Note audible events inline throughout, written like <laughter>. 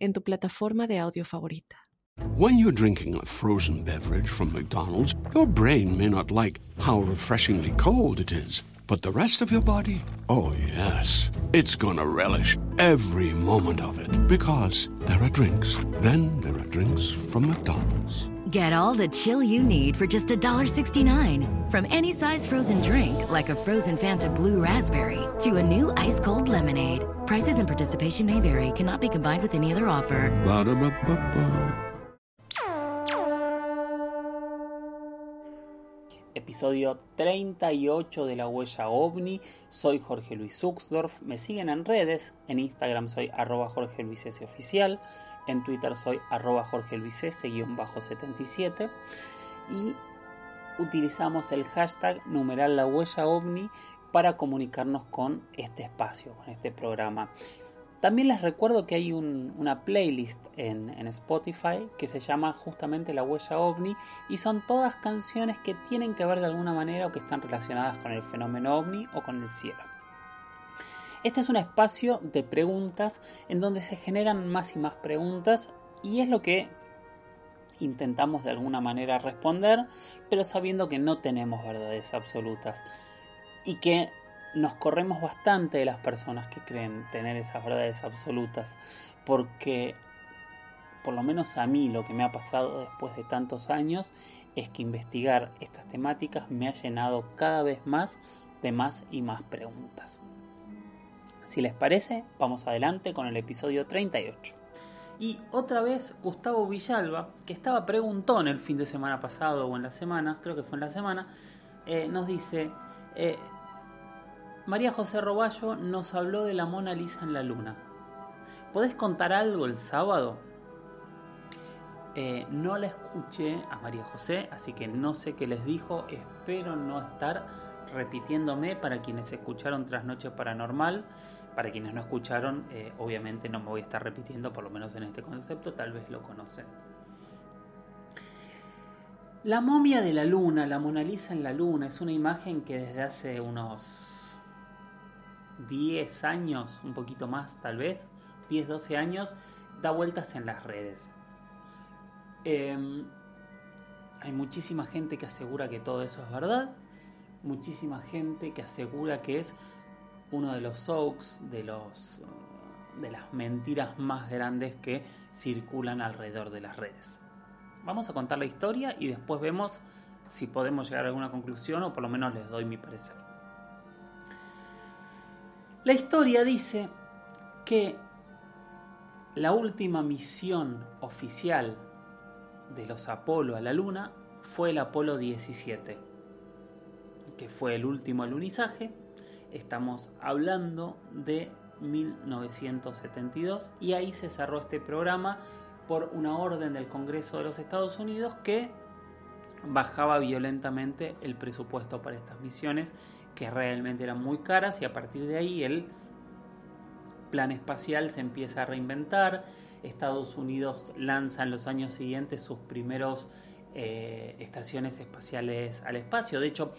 en tu plataforma de audio favorita. When you're drinking a frozen beverage from McDonald's, your brain may not like how refreshingly cold it is, but the rest of your body, oh yes, it's gonna relish every moment of it because there are drinks. Then there are drinks from McDonald's. Get all the chill you need for just $1.69. From any size frozen drink, like a frozen Fanta Blue Raspberry, to a new ice cold lemonade. Prices and participation may vary, cannot be combined with any other offer. Ba-da-ba-ba-ba. episodio 38 de La Huella OVNI. Soy Jorge Luis Uxdorf. Me siguen en redes. En Instagram soy arroba Jorge Luis S. Oficial. En Twitter soy arroba Jorge Luis S. 77. Y utilizamos el hashtag numeral La Huella para comunicarnos con este espacio, con este programa. También les recuerdo que hay un- una playlist en, en Spotify que se llama justamente La Huella OVNI y son todas canciones que tienen que ver de alguna manera o que están relacionadas con el fenómeno OVNI o con el cielo. Este es un espacio de preguntas en donde se generan más y más preguntas y es lo que intentamos de alguna manera responder, pero sabiendo que no tenemos verdades absolutas y que nos corremos bastante de las personas que creen tener esas verdades absolutas, porque por lo menos a mí lo que me ha pasado después de tantos años es que investigar estas temáticas me ha llenado cada vez más de más y más preguntas. Si les parece, vamos adelante con el episodio 38. Y otra vez Gustavo Villalba, que estaba preguntón el fin de semana pasado o en la semana, creo que fue en la semana, eh, nos dice, eh, María José Roballo nos habló de la Mona Lisa en la Luna. ¿Podés contar algo el sábado? Eh, no la escuché a María José, así que no sé qué les dijo. Espero no estar repitiéndome para quienes escucharon Trasnoche Paranormal. Para quienes no escucharon, eh, obviamente no me voy a estar repitiendo, por lo menos en este concepto, tal vez lo conocen. La momia de la luna, la Mona Lisa en la luna, es una imagen que desde hace unos 10 años, un poquito más tal vez, 10, 12 años, da vueltas en las redes. Eh, hay muchísima gente que asegura que todo eso es verdad, muchísima gente que asegura que es uno de los hoax, de los de las mentiras más grandes que circulan alrededor de las redes. Vamos a contar la historia y después vemos si podemos llegar a alguna conclusión o por lo menos les doy mi parecer. La historia dice que la última misión oficial de los Apolo a la Luna fue el Apolo 17, que fue el último alunizaje. Estamos hablando de 1972 y ahí se cerró este programa por una orden del Congreso de los Estados Unidos que bajaba violentamente el presupuesto para estas misiones que realmente eran muy caras y a partir de ahí el plan espacial se empieza a reinventar. Estados Unidos lanza en los años siguientes sus primeros eh, estaciones espaciales al espacio. De hecho,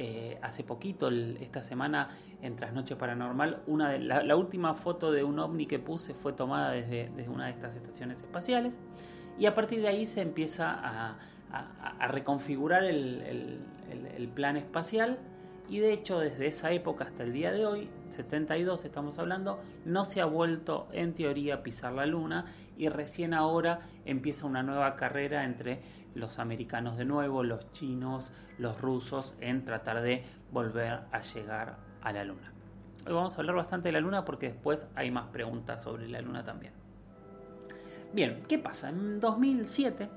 eh, hace poquito, esta semana, en Trasnoche Paranormal, una de, la, última foto de un ovni que puse fue tomada desde, una de estas estaciones espaciales. Y a partir de ahí se empieza a, reconfigurar el plan espacial. Y de hecho, desde esa época hasta el día de hoy, 72 estamos hablando, no se ha vuelto en teoría a pisar la luna y recién ahora empieza una nueva carrera entre los americanos de nuevo, los chinos, los rusos en tratar de volver a llegar a la luna. Hoy vamos a hablar bastante de la luna porque después hay más preguntas sobre la luna también. Bien, ¿qué pasa? En 2007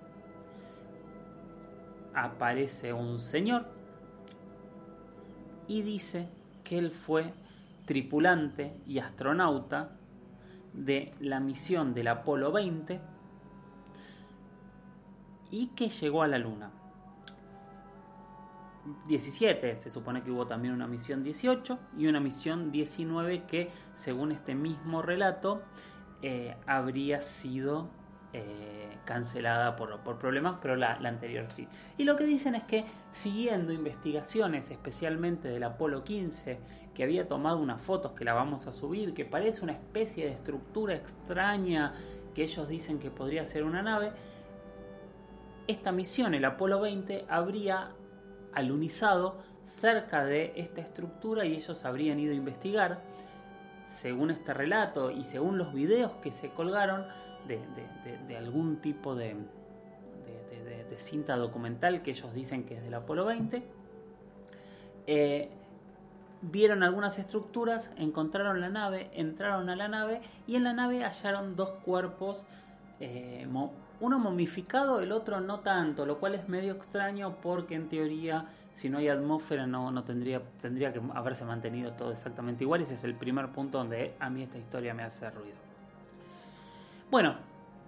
aparece un señor y dice que él fue tripulante y astronauta de la misión del Apolo 20 y que llegó a la Luna. 17, se supone que hubo también una misión 18 y una misión 19 que, según este mismo relato, eh, habría sido eh, cancelada por, problemas, pero la, anterior sí. Y lo que dicen es que siguiendo investigaciones, especialmente del Apolo 15, que había tomado unas fotos que la vamos a subir, que parece una especie de estructura extraña que ellos dicen que podría ser una nave, esta misión, el Apolo 20, habría alunizado cerca de esta estructura y ellos habrían ido a investigar. Según este relato y según los videos que se colgaron de, algún tipo de, cinta documental que ellos dicen que es del Apolo 20, eh, vieron algunas estructuras, encontraron la nave, entraron a la nave y en la nave hallaron dos cuerpos eh, uno momificado, el otro no tanto, lo cual es medio extraño porque en teoría si no hay atmósfera no, no tendría, tendría que haberse mantenido todo exactamente igual. Ese es el primer punto donde a mí esta historia me hace ruido. Bueno,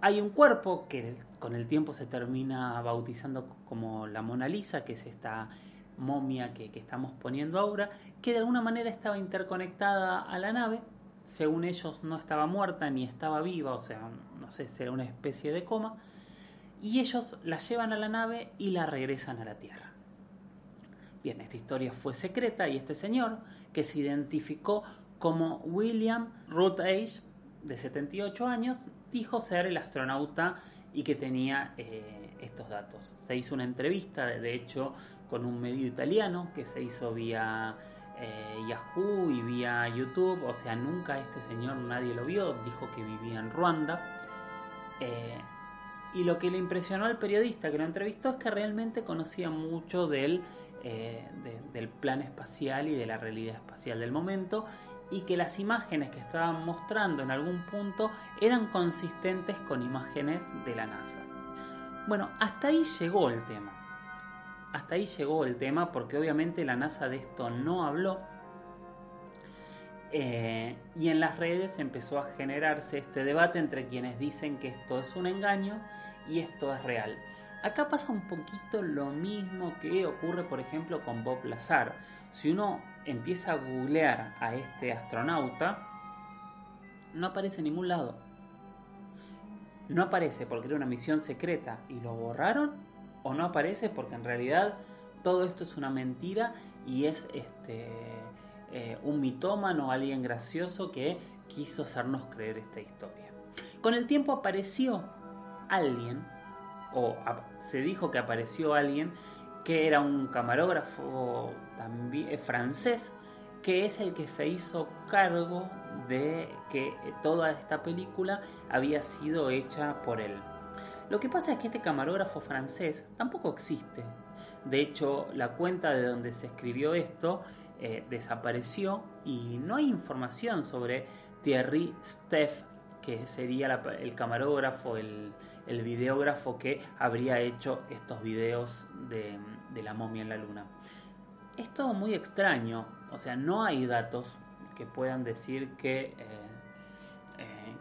hay un cuerpo que con el tiempo se termina bautizando como la Mona Lisa, que es esta momia que, estamos poniendo ahora, que de alguna manera estaba interconectada a la nave según ellos no estaba muerta ni estaba viva, o sea, no sé, será una especie de coma, y ellos la llevan a la nave y la regresan a la Tierra. Bien, esta historia fue secreta y este señor, que se identificó como William Age, de 78 años, dijo ser el astronauta y que tenía eh, estos datos. Se hizo una entrevista, de hecho, con un medio italiano que se hizo vía eh, Yahoo y vía YouTube, o sea, nunca este señor nadie lo vio, dijo que vivía en Ruanda. Eh, y lo que le impresionó al periodista que lo entrevistó es que realmente conocía mucho del, eh, del plan espacial y de la realidad espacial del momento y que las imágenes que estaban mostrando en algún punto eran consistentes con imágenes de la NASA. Bueno, hasta ahí llegó el tema. Hasta ahí llegó el tema porque obviamente la NASA de esto no habló. Eh, y en las redes empezó a generarse este debate entre quienes dicen que esto es un engaño y esto es real. Acá pasa un poquito lo mismo que ocurre, por ejemplo, con Bob Lazar. Si uno empieza a googlear a este astronauta, no aparece en ningún lado. No aparece porque era una misión secreta y lo borraron o no aparece porque en realidad todo esto es una mentira y es este eh, un mitómano, alguien gracioso que quiso hacernos creer esta historia. Con el tiempo apareció alguien, o se dijo que apareció alguien, que era un camarógrafo también eh, francés, que es el que se hizo cargo de que toda esta película había sido hecha por él. Lo que pasa es que este camarógrafo francés tampoco existe. De hecho, la cuenta de donde se escribió esto eh, desapareció y no hay información sobre Thierry Steff, que sería el camarógrafo, el, videógrafo que habría hecho estos videos de, la momia en la luna. Es todo muy extraño, o sea, no hay datos que puedan decir que... Eh,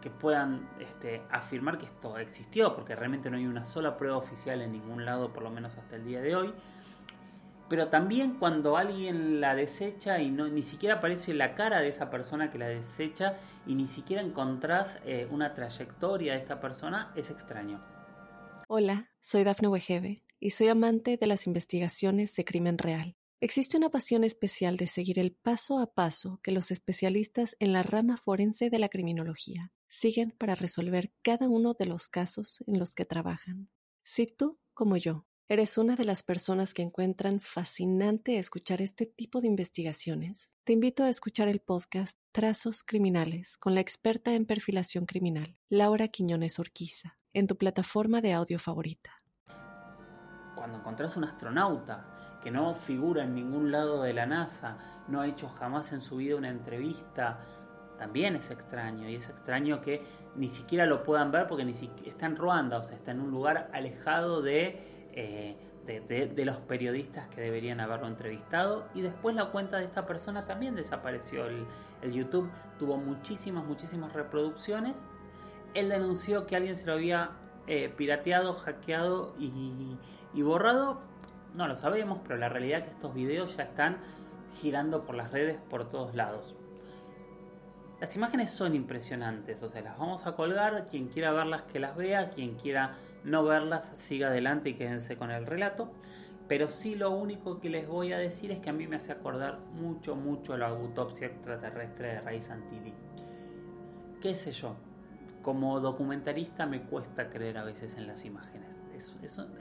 que puedan este, afirmar que esto existió, porque realmente no hay una sola prueba oficial en ningún lado, por lo menos hasta el día de hoy. Pero también cuando alguien la desecha y no, ni siquiera aparece la cara de esa persona que la desecha y ni siquiera encontrás eh, una trayectoria de esta persona, es extraño. Hola, soy Dafne Wegebe y soy amante de las investigaciones de crimen real. Existe una pasión especial de seguir el paso a paso que los especialistas en la rama forense de la criminología siguen para resolver cada uno de los casos en los que trabajan. Si tú, como yo, eres una de las personas que encuentran fascinante escuchar este tipo de investigaciones, te invito a escuchar el podcast Trazos Criminales con la experta en perfilación criminal, Laura Quiñones Orquiza, en tu plataforma de audio favorita. Cuando encontrás un astronauta que no figura en ningún lado de la NASA, no ha hecho jamás en su vida una entrevista, también es extraño. Y es extraño que ni siquiera lo puedan ver porque ni siquiera está en Ruanda, o sea, está en un lugar alejado de, eh, de, los periodistas que deberían haberlo entrevistado. Y después la cuenta de esta persona también desapareció. El, YouTube tuvo muchísimas, muchísimas reproducciones. Él denunció que alguien se lo había eh, pirateado, hackeado y, y borrado? No lo sabemos, pero la realidad es que estos videos ya están girando por las redes por todos lados. Las imágenes son impresionantes, o sea, las vamos a colgar, quien quiera verlas que las vea, quien quiera no verlas siga adelante y quédense con el relato. Pero sí lo único que les voy a decir es que a mí me hace acordar mucho, mucho la autopsia extraterrestre de Ray Santilli. ¿Qué sé yo? Como documentalista me cuesta creer a veces en las imágenes.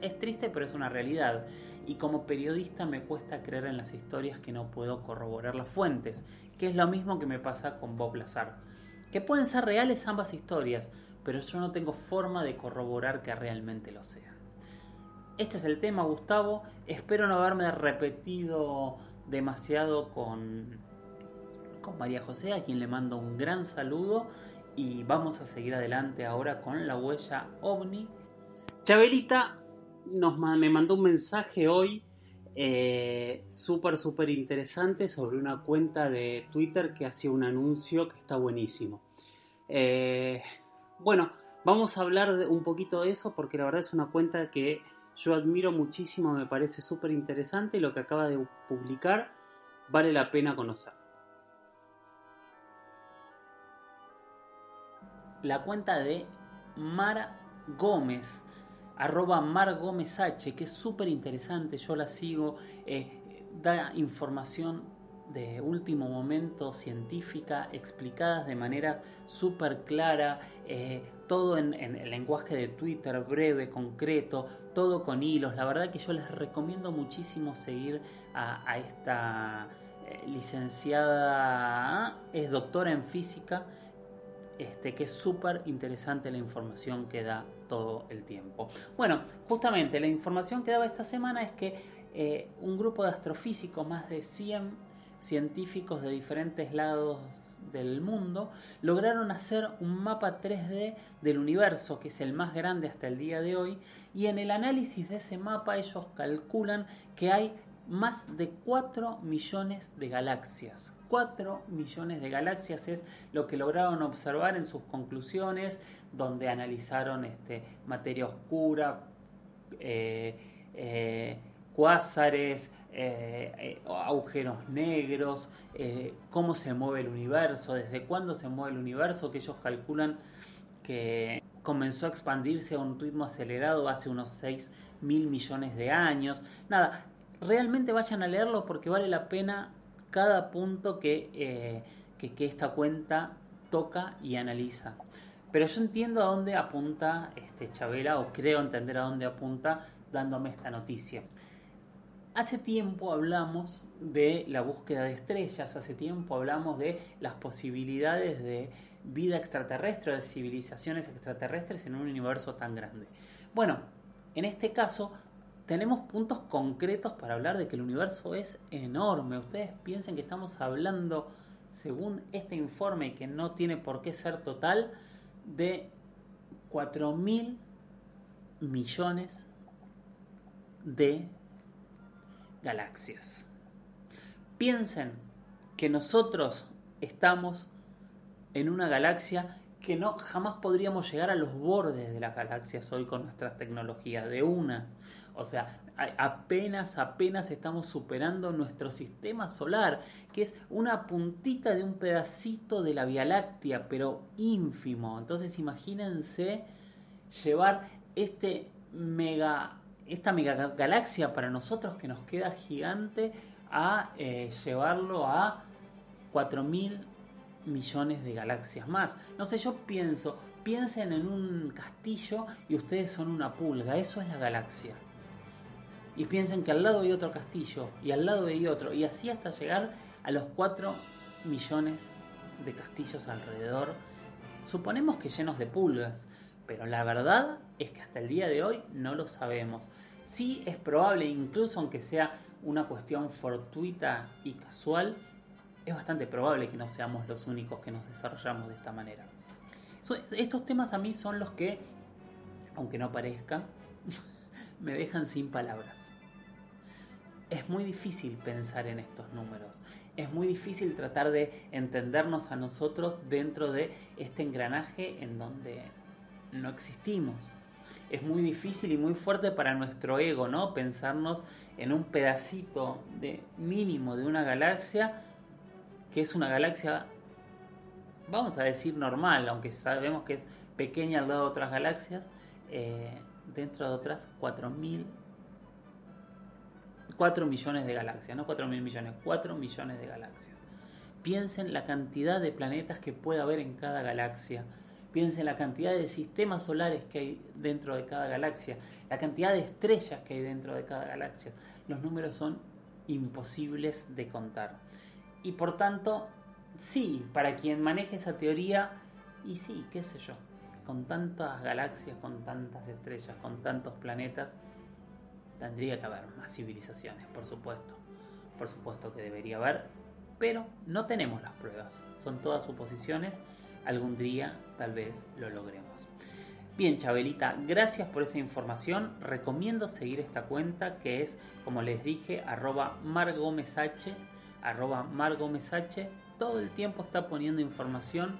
Es, triste, pero es una realidad. Y como periodista me cuesta creer en las historias que no puedo corroborar las fuentes, que es lo mismo que me pasa con Bob Lazar. Que pueden ser reales ambas historias, pero yo no tengo forma de corroborar que realmente lo sean. Este es el tema, Gustavo. Espero no haberme repetido demasiado con, con María José, a quien le mando un gran saludo. Y vamos a seguir adelante ahora con la huella ovni Chabelita nos, me mandó un mensaje hoy eh, súper, súper interesante sobre una cuenta de Twitter que hacía un anuncio que está buenísimo. Eh, bueno, vamos a hablar un poquito de eso porque la verdad es una cuenta que yo admiro muchísimo, me parece súper interesante y lo que acaba de publicar vale la pena conocer. La cuenta de Mara Gómez arroba Mar Gómez H, que es súper interesante, yo la sigo, eh, da información de último momento científica explicadas de manera súper clara, eh, todo en, el lenguaje de Twitter breve, concreto, todo con hilos. La verdad que yo les recomiendo muchísimo seguir a, esta eh, licenciada, es doctora en física, este, que es súper interesante la información que da todo el tiempo. Bueno, justamente la información que daba esta semana es que eh, un grupo de astrofísicos, más de 100 científicos de diferentes lados del mundo, lograron hacer un mapa 3D del universo, que es el más grande hasta el día de hoy, y en el análisis de ese mapa ellos calculan que hay más de 4 millones de galaxias. 4 millones de galaxias es lo que lograron observar en sus conclusiones, donde analizaron este, materia oscura, eh, eh, cuásares, eh, agujeros negros, cómo se mueve el universo, desde cuándo se mueve el universo, que ellos calculan que comenzó a expandirse a un ritmo acelerado hace unos 6 mil millones de años. Nada, realmente vayan a leerlo porque vale la pena cada punto eh, que, que, esta cuenta toca y analiza. Pero yo entiendo a dónde apunta este Chabela, o creo entender a dónde apunta dándome esta noticia. Hace tiempo hablamos de la búsqueda de estrellas, hace tiempo hablamos de las posibilidades de vida extraterrestre, de civilizaciones extraterrestres en un universo tan grande. Bueno, en este caso tenemos puntos concretos para hablar de que el universo es enorme. Ustedes piensen que estamos hablando, según este informe, que no tiene por qué ser total, de 4 mil millones de galaxias. Piensen que nosotros estamos en una galaxia que no jamás podríamos llegar a los bordes de las galaxias hoy con nuestras tecnologías de una o sea, apenas, apenas estamos superando nuestro sistema solar, que es una puntita de un pedacito de la Vía Láctea, pero ínfimo. Entonces imagínense llevar este mega, esta mega galaxia para nosotros que nos queda gigante a eh, llevarlo a 4.000 millones de galaxias más. No sé, yo pienso, piensen en un castillo y ustedes son una pulga, eso es la galaxia y piensen que al lado hay otro castillo y al lado hay otro y así hasta llegar a los 4 millones de castillos alrededor, suponemos que llenos de pulgas, pero la verdad es que hasta el día de hoy no lo sabemos. Sí es probable, incluso aunque sea una cuestión fortuita y casual, es bastante probable que no seamos los únicos que nos desarrollamos de esta manera. Estos temas a mí son los que, aunque no parezca, <laughs> me dejan sin palabras. Es muy difícil pensar en estos números. Es muy difícil tratar de entendernos a nosotros dentro de este engranaje en donde no existimos. es muy difícil y muy fuerte para nuestro ego, ¿no? Pensarnos en un pedacito de mínimo de una galaxia que es una galaxia, vamos a decir normal, aunque sabemos que es pequeña al lado de otras galaxias, eh, dentro de otras 4.000 4 millones de galaxias, no 4 mil millones, 4 millones de galaxias. Piensen la cantidad de planetas que puede haber en cada galaxia. Piensen la cantidad de sistemas solares que hay dentro de cada galaxia, la cantidad de estrellas que hay dentro de cada galaxia. Los números son imposibles de contar. Y por tanto, sí, para quien maneje esa teoría, y sí, qué sé yo, con tantas galaxias, con tantas estrellas, con tantos planetas, tendría que haber más civilizaciones, por supuesto. Por supuesto que debería haber, pero no tenemos las pruebas. Son todas suposiciones. Algún día tal vez lo logremos. Bien, Chabelita, gracias por esa información. Recomiendo seguir esta cuenta que es, como les dije, arroba margomesache, arroba. Todo el tiempo está poniendo información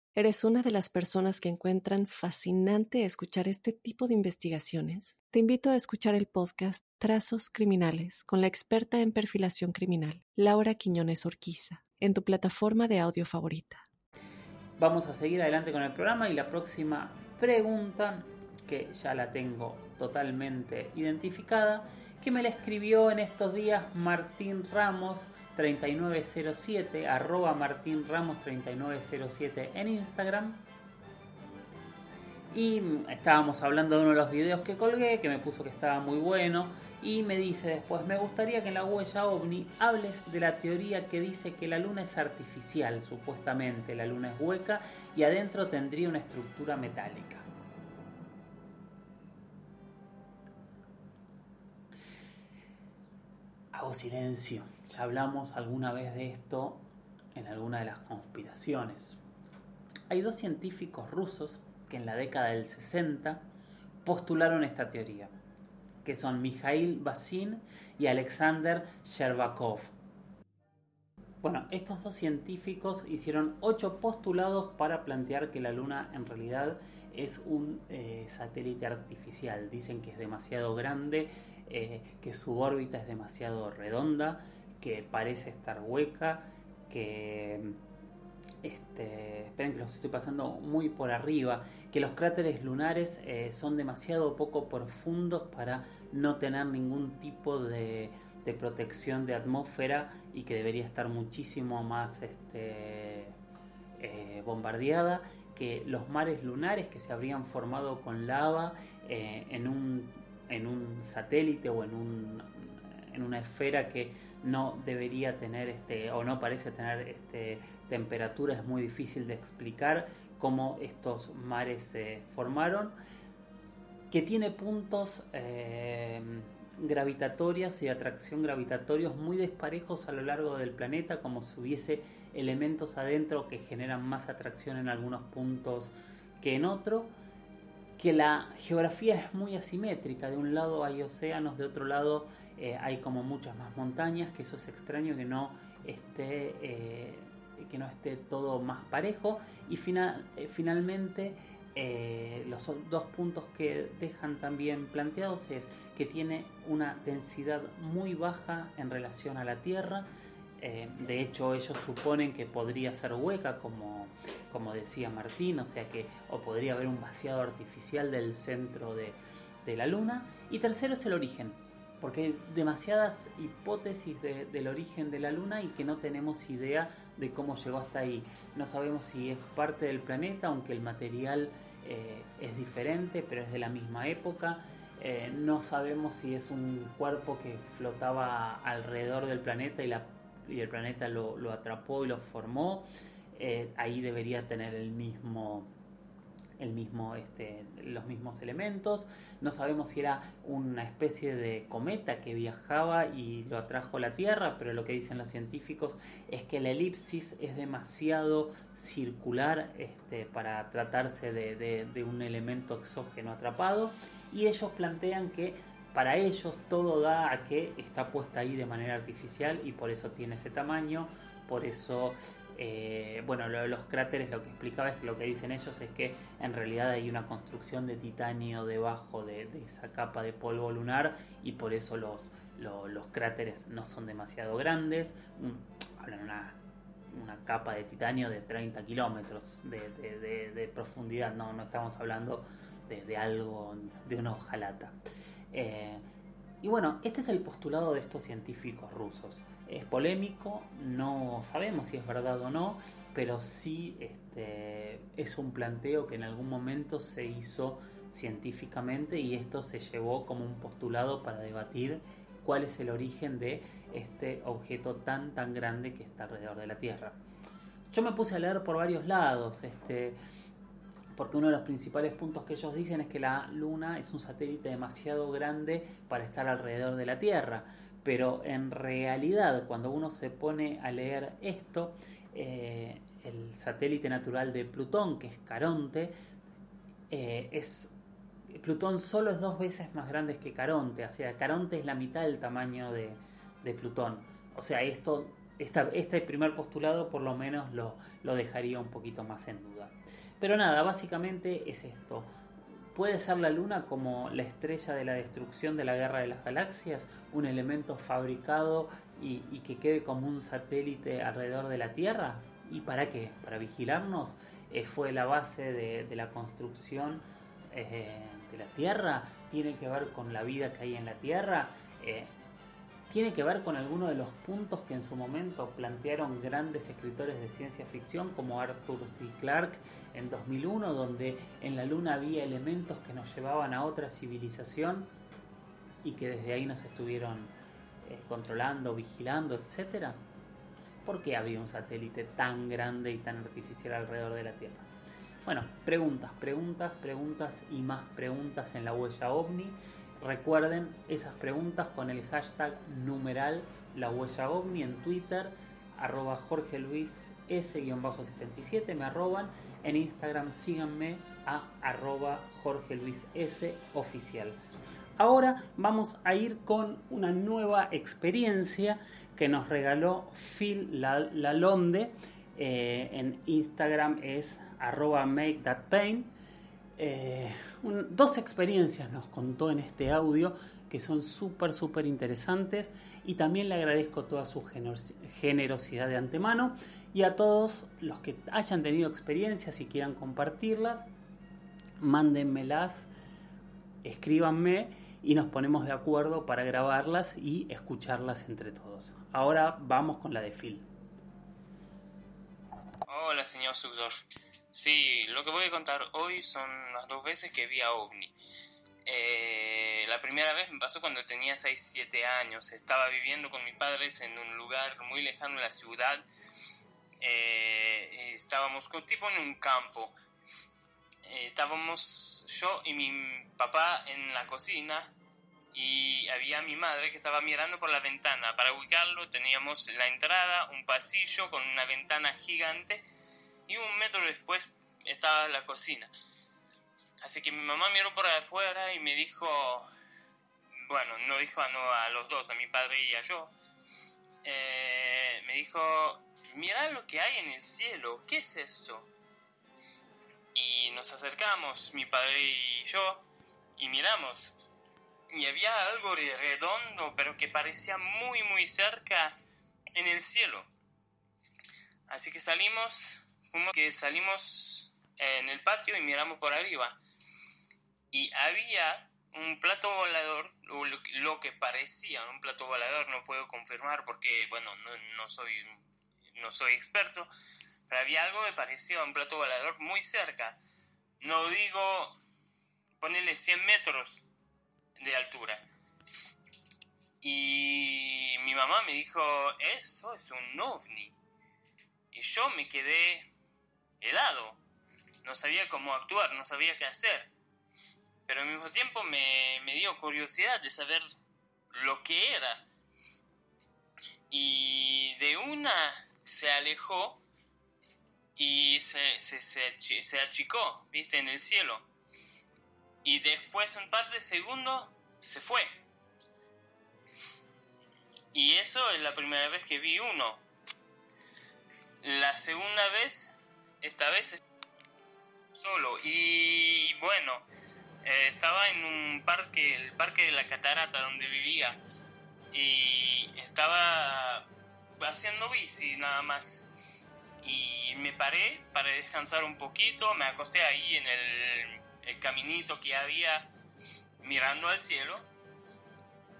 eres una de las personas que encuentran fascinante escuchar este tipo de investigaciones, te invito a escuchar el podcast Trazos Criminales con la experta en perfilación criminal, Laura Quiñones Orquiza, en tu plataforma de audio favorita. Vamos a seguir adelante con el programa y la próxima pregunta, que ya la tengo totalmente identificada, que me la escribió en estos días Martín Ramos 3907, arroba Martín Ramos 3907 en Instagram. Y estábamos hablando de uno de los videos que colgué, que me puso que estaba muy bueno y me dice después, me gustaría que en la huella ovni hables de la teoría que dice que la luna es artificial, supuestamente la luna es hueca y adentro tendría una estructura metálica. Hago silencio, ya hablamos alguna vez de esto en alguna de las conspiraciones. Hay dos científicos rusos que en la década del 60 postularon esta teoría que son Mikhail Basin y Alexander Sherbakov. Bueno, estos dos científicos hicieron ocho postulados para plantear que la Luna en realidad es un eh, satélite artificial. Dicen que es demasiado grande, eh, que su órbita es demasiado redonda, que parece estar hueca, que este, esperen que los estoy pasando muy por arriba, que los cráteres lunares eh, son demasiado poco profundos para no tener ningún tipo de, protección de atmósfera y que debería estar muchísimo más este, eh, bombardeada, que los mares lunares que se habrían formado con lava eh, en, un, en un satélite o en un en una esfera que no debería tener este o no parece tener este temperatura es muy difícil de explicar cómo estos mares se formaron que tiene puntos eh, gravitatorios y atracción gravitatorios muy desparejos a lo largo del planeta como si hubiese elementos adentro que generan más atracción en algunos puntos que en otro que la geografía es muy asimétrica de un lado hay océanos de otro lado eh, hay como muchas más montañas, que eso es extraño que no esté, eh, que no esté todo más parejo. Y final, eh, finalmente los dos puntos que dejan también planteados es que tiene una densidad muy baja en relación a la Tierra. De hecho, ellos suponen que podría ser hueca, como, como decía Martín, o sea que o podría haber un vaciado artificial del centro de, de la Luna. Y tercero es el origen porque hay demasiadas hipótesis del origen de la Luna y que no tenemos idea de cómo llegó hasta ahí. No sabemos si es parte del planeta, aunque el material eh, es diferente, pero es de la misma época. Eh, no sabemos si es un cuerpo que flotaba alrededor del planeta y, el planeta lo, atrapó y lo formó. Eh, ahí debería tener el mismo, el mismo, este, los mismos elementos. No sabemos si era una especie de cometa que viajaba y lo atrajo a la Tierra, pero lo que dicen los científicos es que la elipsis es demasiado circular este, para tratarse de un elemento exógeno atrapado y ellos plantean que para ellos todo da a que está puesta ahí de manera artificial y por eso tiene ese tamaño, por eso eh, bueno, lo de los cráteres lo que explicaba es que lo que dicen ellos es que en realidad hay una construcción de titanio debajo de, esa capa de polvo lunar y por eso los, los, cráteres no son demasiado grandes. Hablan una, una capa de titanio de 30 kilómetros de, profundidad, no, no estamos hablando de, algo, de una hojalata. Eh, y bueno, este es el postulado de estos científicos rusos es polémico, no sabemos si es verdad o no, pero sí este, es un planteo que en algún momento se hizo científicamente y esto se llevó como un postulado para debatir cuál es el origen de este objeto tan tan grande que está alrededor de la Tierra. Yo me puse a leer por varios lados, este, porque uno de los principales puntos que ellos dicen es que la Luna es un satélite demasiado grande para estar alrededor de la Tierra pero en realidad cuando uno se pone a leer esto, eh, el satélite natural de Plutón, que es Caronte, eh, es Plutón solo es dos veces más grande que Caronte, o sea, Caronte es la mitad del tamaño de, Plutón. O sea, esto, este primer postulado por lo menos lo, lo dejaría un poquito más en duda. Pero nada, básicamente es esto. ¿Puede ser la Luna como la estrella de la destrucción de la guerra de las galaxias? ¿Un elemento fabricado y, que quede como un satélite alrededor de la Tierra? ¿Y para qué? ¿Para vigilarnos? Eh, ¿Fue la base de, la construcción eh, de la Tierra? ¿Tiene que ver con la vida que hay en la Tierra? Eh, tiene que ver con algunos de los puntos que en su momento plantearon grandes escritores de ciencia ficción como Arthur C. Clarke en 2001, donde en la Luna había elementos que nos llevaban a otra civilización y que desde ahí nos estuvieron eh, controlando, vigilando, etc. ¿Por qué había un satélite tan grande y tan artificial alrededor de la Tierra? Bueno, preguntas, preguntas, preguntas y más preguntas en la huella ovni Recuerden esas preguntas con el hashtag numeral la huella ovni en Twitter, arroba Jorge Luis S-77, me arroban. En Instagram síganme a arroba Jorge Luis S oficial. Ahora vamos a ir con una nueva experiencia que nos regaló Phil Lalonde. Eh, en Instagram es arroba make that pain. Eh, dos experiencias nos contó en este audio que son súper, súper interesantes y también le agradezco toda su generosidad de antemano y a todos los que hayan tenido experiencias y quieran compartirlas, mándenmelas, escríbanme y nos ponemos de acuerdo para grabarlas y escucharlas entre todos. Ahora vamos con la de Phil. Hola, señor Sugdorf. Sí, lo que voy a contar hoy son las dos veces que vi a OVNI. Eh, la primera vez me pasó cuando tenía 6-7 años. Estaba viviendo con mis padres en un lugar muy lejano de la ciudad. Eh, estábamos tipo en un campo. Eh, estábamos yo y mi papá en la cocina y había mi madre que estaba mirando por la ventana. Para ubicarlo teníamos la entrada, un pasillo con una ventana gigante y un metro después estaba la cocina. Así que mi mamá miró por afuera y me dijo, bueno, no dijo a, a los dos, a mi padre y a yo, eh, me dijo, mira lo que hay en el cielo, ¿qué es esto? Y nos acercamos, mi padre y yo, y miramos. Y había algo redondo, pero que parecía muy, muy cerca en el cielo. Así que salimos fuimos que salimos en el patio y miramos por arriba. Y había un plato volador, lo que parecía un plato volador, no puedo confirmar porque, bueno, no, soy, no soy experto, pero había algo que parecía un plato volador muy cerca. No digo, ponerle 100 metros de altura. Y mi mamá me dijo, eso es un ovni. Y yo me quedé helado. no sabía cómo actuar, no sabía qué hacer. Pero al mismo tiempo me, me dio curiosidad de saber lo que era. Y de una se alejó y se, se, achicó, viste, en el cielo. Y después, un par de segundos, se fue. Y eso es la primera vez que vi uno. La segunda vez, esta vez solo. Y bueno, eh, estaba en un parque, el parque de la catarata donde vivía. Y estaba haciendo bici nada más. Y me paré para descansar un poquito, me acosté ahí en el, caminito que había mirando al cielo.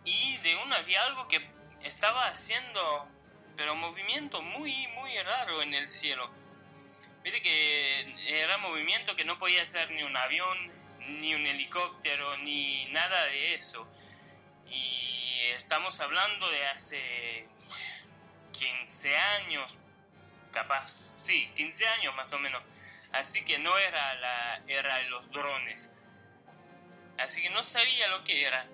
Y de una vi algo que estaba haciendo, pero movimiento muy, muy raro en el cielo. Viste que era movimiento que no podía ser ni un avión, ni un helicóptero, ni nada de eso. Y estamos hablando de hace 15 años, capaz, sí, 15 años más o menos. Así que no era la era de los drones. Así que no sabía lo que era.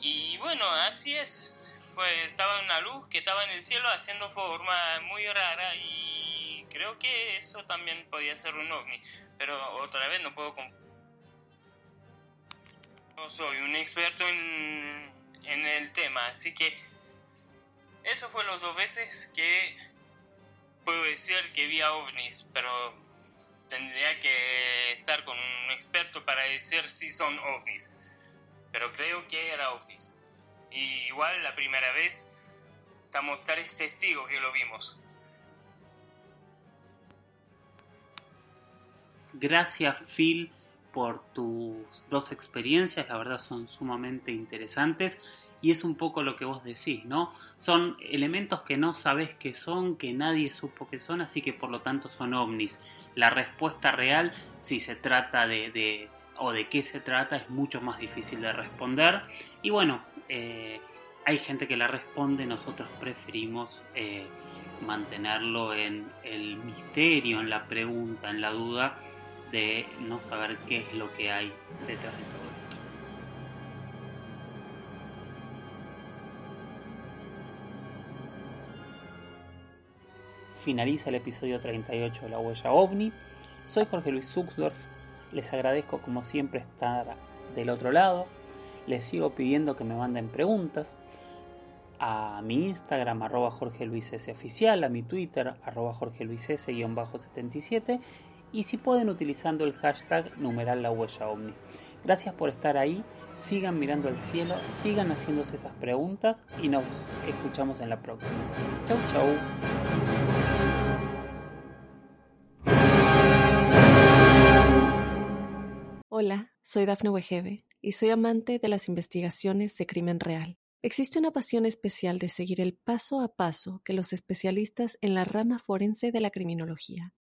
Y bueno, así es pues estaba una luz que estaba en el cielo haciendo forma muy rara y creo que eso también podía ser un ovni, pero otra vez no puedo no soy un experto en, en el tema, así que eso fue las dos veces que puedo decir que vi a ovnis, pero tendría que estar con un experto para decir si son ovnis. Pero creo que era ovnis. Y igual la primera vez estamos tres testigos que lo vimos. Gracias Phil por tus dos experiencias, la verdad son sumamente interesantes y es un poco lo que vos decís, ¿no? Son elementos que no sabes qué son, que nadie supo qué son, así que por lo tanto son ovnis. La respuesta real, si se trata de, o de qué se trata, es mucho más difícil de responder. Y bueno, eh, hay gente que la responde, nosotros preferimos eh, mantenerlo en el misterio, en la pregunta, en la duda de no saber qué es lo que hay detrás de todo esto. Finaliza el episodio 38 de La Huella OVNI. Soy Jorge Luis Zuxdorf. Les agradezco como siempre estar del otro lado les sigo pidiendo que me manden preguntas a mi Instagram arroba Jorge Luis S oficial, a mi Twitter arroba Jorge Luis S 77 y si pueden utilizando el hashtag numeral la huella ovni. Gracias por estar ahí, sigan mirando al cielo, sigan haciéndose esas preguntas y nos escuchamos en la próxima. Chau chau. Hola, soy Dafne Wegebe y soy amante de las investigaciones de crimen real. Existe una pasión especial de seguir el paso a paso que los especialistas en la rama forense de la criminología